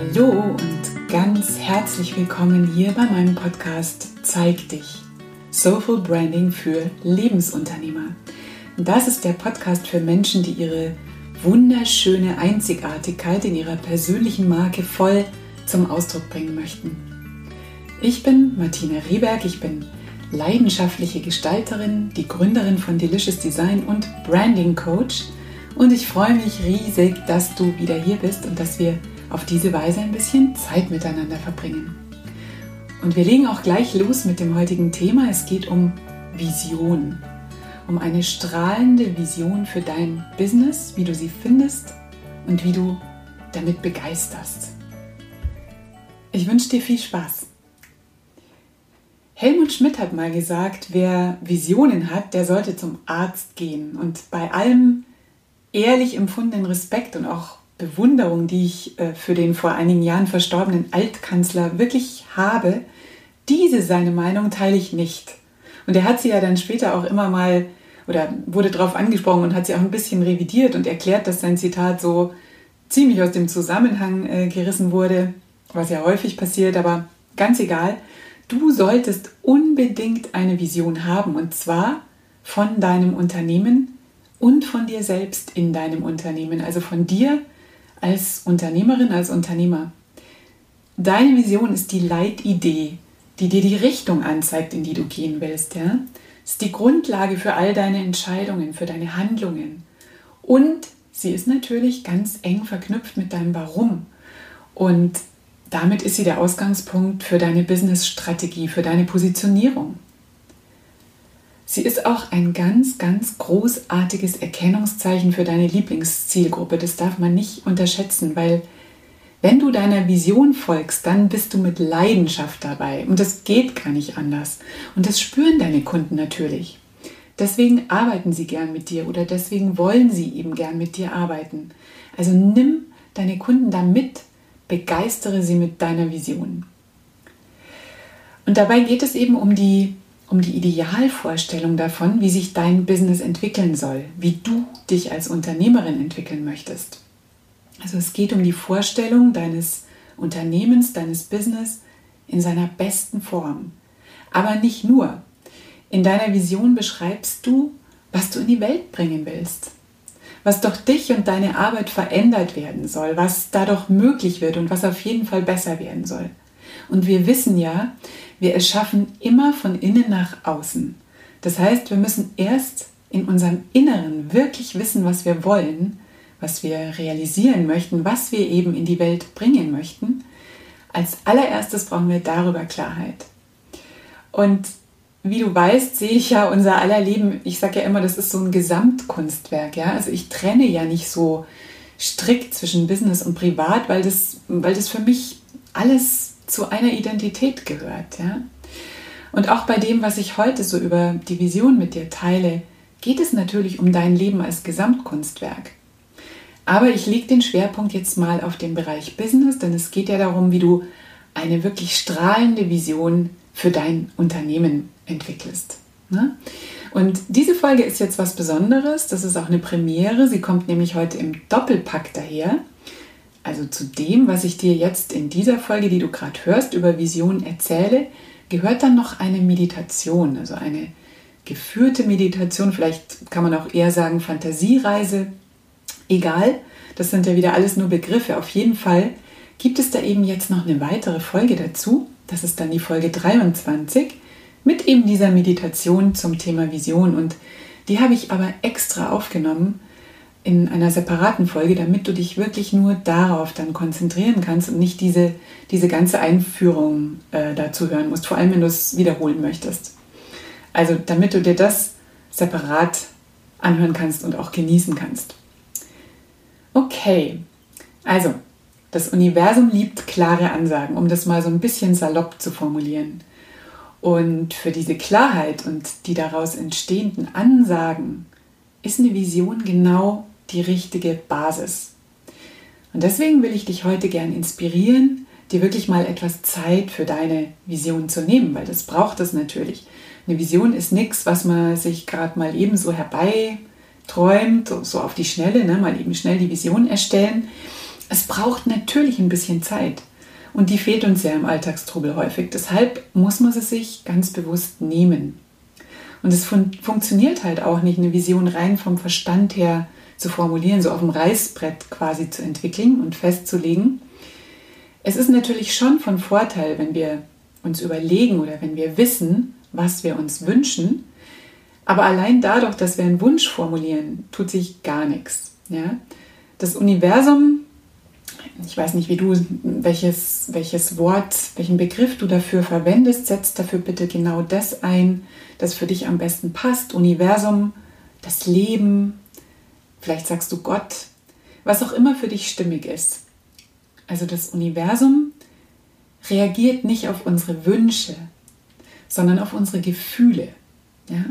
Hallo und ganz herzlich willkommen hier bei meinem Podcast Zeig dich. Soulful Branding für Lebensunternehmer. Das ist der Podcast für Menschen, die ihre wunderschöne Einzigartigkeit in ihrer persönlichen Marke voll zum Ausdruck bringen möchten. Ich bin Martina Rehberg, ich bin leidenschaftliche Gestalterin, die Gründerin von Delicious Design und Branding Coach und ich freue mich riesig, dass du wieder hier bist und dass wir auf diese Weise ein bisschen Zeit miteinander verbringen. Und wir legen auch gleich los mit dem heutigen Thema. Es geht um Vision. Um eine strahlende Vision für dein Business, wie du sie findest und wie du damit begeisterst. Ich wünsche dir viel Spaß. Helmut Schmidt hat mal gesagt, wer Visionen hat, der sollte zum Arzt gehen. Und bei allem ehrlich empfundenen Respekt und auch Bewunderung, die ich äh, für den vor einigen Jahren verstorbenen Altkanzler wirklich habe, diese seine Meinung teile ich nicht. Und er hat sie ja dann später auch immer mal oder wurde darauf angesprochen und hat sie auch ein bisschen revidiert und erklärt, dass sein Zitat so ziemlich aus dem Zusammenhang äh, gerissen wurde, was ja häufig passiert, aber ganz egal. Du solltest unbedingt eine Vision haben und zwar von deinem Unternehmen und von dir selbst in deinem Unternehmen, also von dir als Unternehmerin, als Unternehmer. Deine Vision ist die Leitidee, die dir die Richtung anzeigt, in die du gehen willst. Ja? Ist die Grundlage für all deine Entscheidungen, für deine Handlungen. Und sie ist natürlich ganz eng verknüpft mit deinem Warum. Und damit ist sie der Ausgangspunkt für deine Business-Strategie, für deine Positionierung. Sie ist auch ein ganz, ganz großartiges Erkennungszeichen für deine Lieblingszielgruppe. Das darf man nicht unterschätzen, weil wenn du deiner Vision folgst, dann bist du mit Leidenschaft dabei. Und das geht gar nicht anders. Und das spüren deine Kunden natürlich. Deswegen arbeiten sie gern mit dir oder deswegen wollen sie eben gern mit dir arbeiten. Also nimm deine Kunden da mit, begeistere sie mit deiner Vision. Und dabei geht es eben um die um die Idealvorstellung davon, wie sich dein Business entwickeln soll, wie du dich als Unternehmerin entwickeln möchtest. Also es geht um die Vorstellung deines Unternehmens, deines Business in seiner besten Form. Aber nicht nur. In deiner Vision beschreibst du, was du in die Welt bringen willst, was doch dich und deine Arbeit verändert werden soll, was dadurch möglich wird und was auf jeden Fall besser werden soll. Und wir wissen ja, wir erschaffen immer von innen nach außen. Das heißt, wir müssen erst in unserem Inneren wirklich wissen, was wir wollen, was wir realisieren möchten, was wir eben in die Welt bringen möchten. Als allererstes brauchen wir darüber Klarheit. Und wie du weißt, sehe ich ja unser aller Leben, ich sage ja immer, das ist so ein Gesamtkunstwerk. Ja? Also ich trenne ja nicht so strikt zwischen Business und Privat, weil das, weil das für mich alles zu einer Identität gehört. Ja? Und auch bei dem, was ich heute so über die Vision mit dir teile, geht es natürlich um dein Leben als Gesamtkunstwerk. Aber ich lege den Schwerpunkt jetzt mal auf den Bereich Business, denn es geht ja darum, wie du eine wirklich strahlende Vision für dein Unternehmen entwickelst. Ne? Und diese Folge ist jetzt was Besonderes, das ist auch eine Premiere, sie kommt nämlich heute im Doppelpack daher. Also zu dem, was ich dir jetzt in dieser Folge, die du gerade hörst, über Vision erzähle, gehört dann noch eine Meditation, also eine geführte Meditation, vielleicht kann man auch eher sagen Fantasiereise. Egal, das sind ja wieder alles nur Begriffe. Auf jeden Fall gibt es da eben jetzt noch eine weitere Folge dazu. Das ist dann die Folge 23 mit eben dieser Meditation zum Thema Vision. Und die habe ich aber extra aufgenommen, in einer separaten Folge, damit du dich wirklich nur darauf dann konzentrieren kannst und nicht diese, diese ganze Einführung äh, dazu hören musst, vor allem wenn du es wiederholen möchtest. Also damit du dir das separat anhören kannst und auch genießen kannst. Okay, also das Universum liebt klare Ansagen, um das mal so ein bisschen salopp zu formulieren. Und für diese Klarheit und die daraus entstehenden Ansagen ist eine Vision genau die richtige Basis. Und deswegen will ich dich heute gern inspirieren, dir wirklich mal etwas Zeit für deine Vision zu nehmen, weil das braucht es natürlich. Eine Vision ist nichts, was man sich gerade mal eben so herbeiträumt, so auf die Schnelle, ne, mal eben schnell die Vision erstellen. es braucht natürlich ein bisschen Zeit. Und die fehlt uns ja im Alltagstrubel häufig. Deshalb muss man sie sich ganz bewusst nehmen. Und es fun funktioniert halt auch nicht, eine Vision rein vom Verstand her zu formulieren, so auf dem Reißbrett quasi zu entwickeln und festzulegen. Es ist natürlich schon von Vorteil, wenn wir uns überlegen oder wenn wir wissen, was wir uns wünschen. Aber allein dadurch, dass wir einen Wunsch formulieren, tut sich gar nichts. Ja? Das Universum ich weiß nicht, wie du, welches, welches Wort, welchen Begriff du dafür verwendest, setzt dafür bitte genau das ein, das für dich am besten passt. Universum, das Leben, vielleicht sagst du Gott, was auch immer für dich stimmig ist. Also das Universum reagiert nicht auf unsere Wünsche, sondern auf unsere Gefühle. Ja?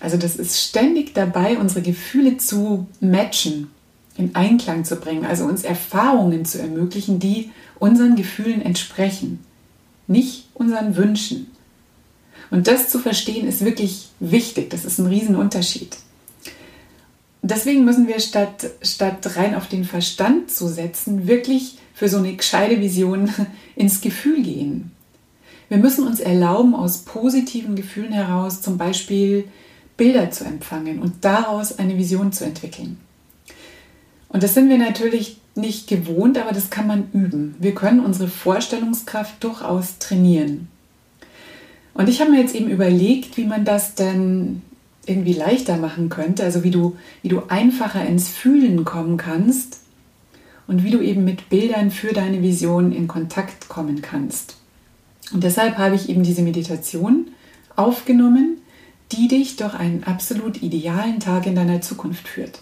Also das ist ständig dabei, unsere Gefühle zu matchen in Einklang zu bringen, also uns Erfahrungen zu ermöglichen, die unseren Gefühlen entsprechen, nicht unseren Wünschen. Und das zu verstehen ist wirklich wichtig, das ist ein Riesenunterschied. Deswegen müssen wir statt, statt rein auf den Verstand zu setzen, wirklich für so eine gescheite Vision ins Gefühl gehen. Wir müssen uns erlauben, aus positiven Gefühlen heraus zum Beispiel Bilder zu empfangen und daraus eine Vision zu entwickeln. Und das sind wir natürlich nicht gewohnt, aber das kann man üben. Wir können unsere Vorstellungskraft durchaus trainieren. Und ich habe mir jetzt eben überlegt, wie man das denn irgendwie leichter machen könnte, also wie du, wie du einfacher ins Fühlen kommen kannst und wie du eben mit Bildern für deine Vision in Kontakt kommen kannst. Und deshalb habe ich eben diese Meditation aufgenommen, die dich durch einen absolut idealen Tag in deiner Zukunft führt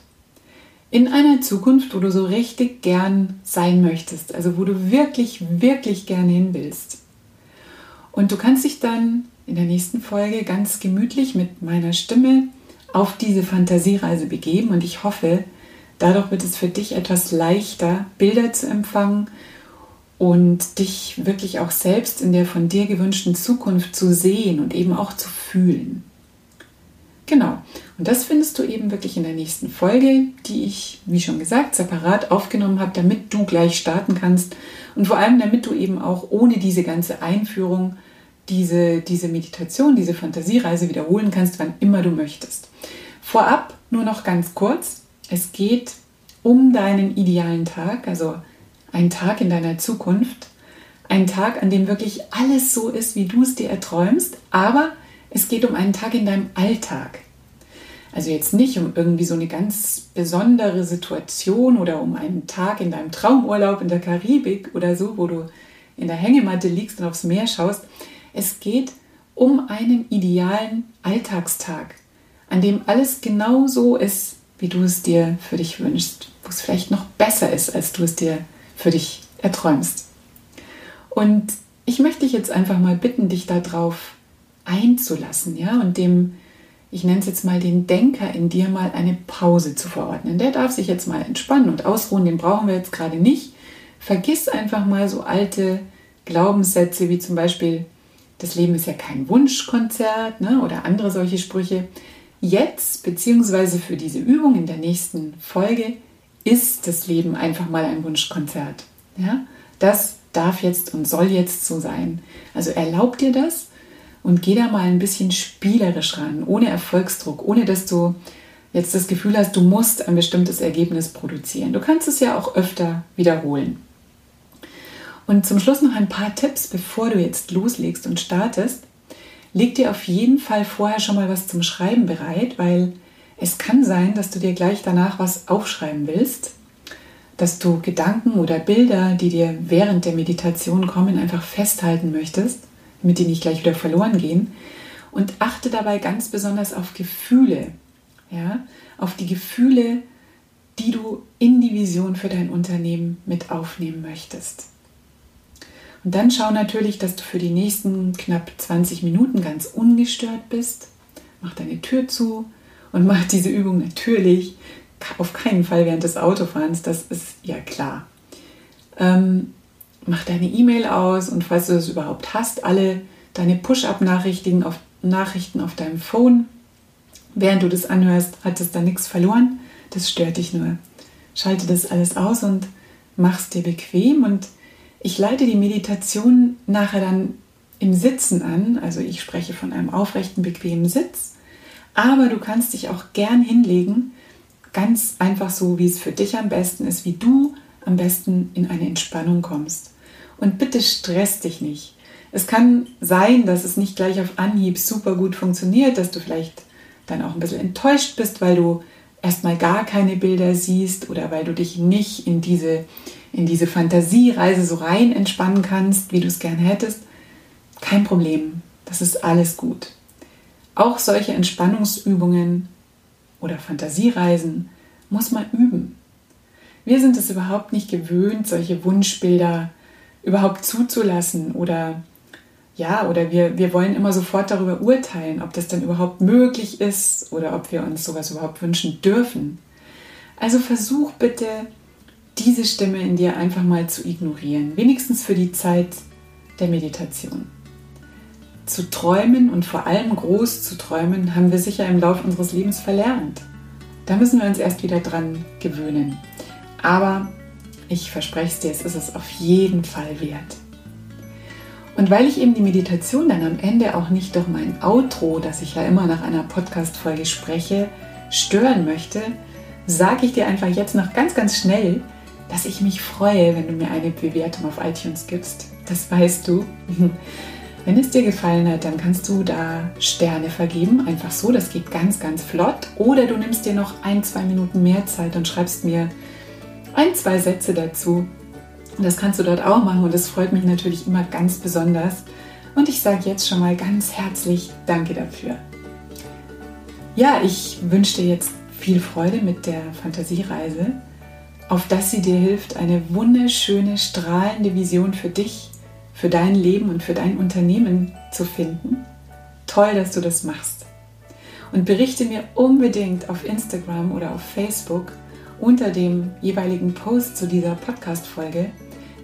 in einer Zukunft, wo du so richtig gern sein möchtest, also wo du wirklich, wirklich gern hin willst. Und du kannst dich dann in der nächsten Folge ganz gemütlich mit meiner Stimme auf diese Fantasiereise begeben und ich hoffe, dadurch wird es für dich etwas leichter, Bilder zu empfangen und dich wirklich auch selbst in der von dir gewünschten Zukunft zu sehen und eben auch zu fühlen. Genau. Und das findest du eben wirklich in der nächsten Folge, die ich, wie schon gesagt, separat aufgenommen habe, damit du gleich starten kannst und vor allem damit du eben auch ohne diese ganze Einführung diese, diese Meditation, diese Fantasiereise wiederholen kannst, wann immer du möchtest. Vorab nur noch ganz kurz. Es geht um deinen idealen Tag, also einen Tag in deiner Zukunft. Ein Tag, an dem wirklich alles so ist, wie du es dir erträumst, aber es geht um einen Tag in deinem Alltag. Also jetzt nicht um irgendwie so eine ganz besondere Situation oder um einen Tag in deinem Traumurlaub in der Karibik oder so, wo du in der Hängematte liegst und aufs Meer schaust. Es geht um einen idealen Alltagstag, an dem alles genau so ist, wie du es dir für dich wünschst, wo es vielleicht noch besser ist, als du es dir für dich erträumst. Und ich möchte dich jetzt einfach mal bitten, dich darauf einzulassen, ja, und dem, ich nenne es jetzt mal den Denker in dir mal eine Pause zu verordnen. Der darf sich jetzt mal entspannen und ausruhen, den brauchen wir jetzt gerade nicht. Vergiss einfach mal so alte Glaubenssätze wie zum Beispiel, das Leben ist ja kein Wunschkonzert ne, oder andere solche Sprüche. Jetzt, beziehungsweise für diese Übung in der nächsten Folge, ist das Leben einfach mal ein Wunschkonzert. Ja? Das darf jetzt und soll jetzt so sein. Also erlaub dir das und geh da mal ein bisschen spielerisch ran, ohne Erfolgsdruck, ohne dass du jetzt das Gefühl hast, du musst ein bestimmtes Ergebnis produzieren. Du kannst es ja auch öfter wiederholen. Und zum Schluss noch ein paar Tipps, bevor du jetzt loslegst und startest. Leg dir auf jeden Fall vorher schon mal was zum Schreiben bereit, weil es kann sein, dass du dir gleich danach was aufschreiben willst, dass du Gedanken oder Bilder, die dir während der Meditation kommen, einfach festhalten möchtest damit die nicht gleich wieder verloren gehen. Und achte dabei ganz besonders auf Gefühle, ja, auf die Gefühle, die du in die Vision für dein Unternehmen mit aufnehmen möchtest. Und dann schau natürlich, dass du für die nächsten knapp 20 Minuten ganz ungestört bist. Mach deine Tür zu und mach diese Übung natürlich auf keinen Fall während des Autofahrens, das ist ja klar. Ähm, mach deine E-Mail aus und falls du das überhaupt hast, alle deine Push-up-Nachrichten auf, Nachrichten auf deinem Phone. Während du das anhörst, hat es da nichts verloren. Das stört dich nur. Schalte das alles aus und mach's dir bequem und ich leite die Meditation nachher dann im Sitzen an. Also ich spreche von einem aufrechten, bequemen Sitz. Aber du kannst dich auch gern hinlegen, ganz einfach so, wie es für dich am besten ist, wie du am besten in eine Entspannung kommst. Und bitte stress dich nicht. Es kann sein, dass es nicht gleich auf Anhieb super gut funktioniert, dass du vielleicht dann auch ein bisschen enttäuscht bist, weil du erstmal gar keine Bilder siehst oder weil du dich nicht in diese, in diese Fantasiereise so rein entspannen kannst, wie du es gerne hättest. Kein Problem, das ist alles gut. Auch solche Entspannungsübungen oder Fantasiereisen muss man üben. Wir sind es überhaupt nicht gewöhnt, solche Wunschbilder überhaupt zuzulassen oder ja, oder wir, wir wollen immer sofort darüber urteilen, ob das denn überhaupt möglich ist oder ob wir uns sowas überhaupt wünschen dürfen. Also versuch bitte, diese Stimme in dir einfach mal zu ignorieren, wenigstens für die Zeit der Meditation. Zu träumen und vor allem groß zu träumen, haben wir sicher im Laufe unseres Lebens verlernt. Da müssen wir uns erst wieder dran gewöhnen. Aber ich verspreche es dir, es ist es auf jeden Fall wert. Und weil ich eben die Meditation dann am Ende auch nicht durch mein Outro, das ich ja immer nach einer Podcast-Folge spreche, stören möchte, sage ich dir einfach jetzt noch ganz, ganz schnell, dass ich mich freue, wenn du mir eine Bewertung auf iTunes gibst. Das weißt du. Wenn es dir gefallen hat, dann kannst du da Sterne vergeben, einfach so, das geht ganz, ganz flott. Oder du nimmst dir noch ein, zwei Minuten mehr Zeit und schreibst mir ein, zwei Sätze dazu, das kannst du dort auch machen und das freut mich natürlich immer ganz besonders. Und ich sage jetzt schon mal ganz herzlich Danke dafür. Ja, ich wünsche dir jetzt viel Freude mit der Fantasiereise, auf dass sie dir hilft, eine wunderschöne, strahlende Vision für dich, für dein Leben und für dein Unternehmen zu finden. Toll, dass du das machst. Und berichte mir unbedingt auf Instagram oder auf Facebook unter dem jeweiligen Post zu dieser Podcast-Folge,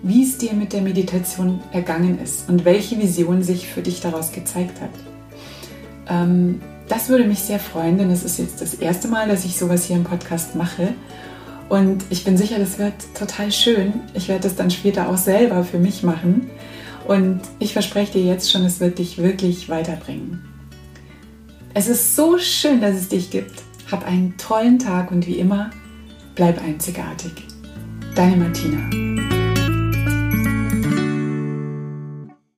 wie es dir mit der Meditation ergangen ist und welche Vision sich für dich daraus gezeigt hat. Ähm, das würde mich sehr freuen, denn es ist jetzt das erste Mal, dass ich sowas hier im Podcast mache. Und ich bin sicher, das wird total schön. Ich werde das dann später auch selber für mich machen. Und ich verspreche dir jetzt schon, es wird dich wirklich weiterbringen. Es ist so schön, dass es dich gibt. Hab einen tollen Tag und wie immer, bleib einzigartig. Deine Martina.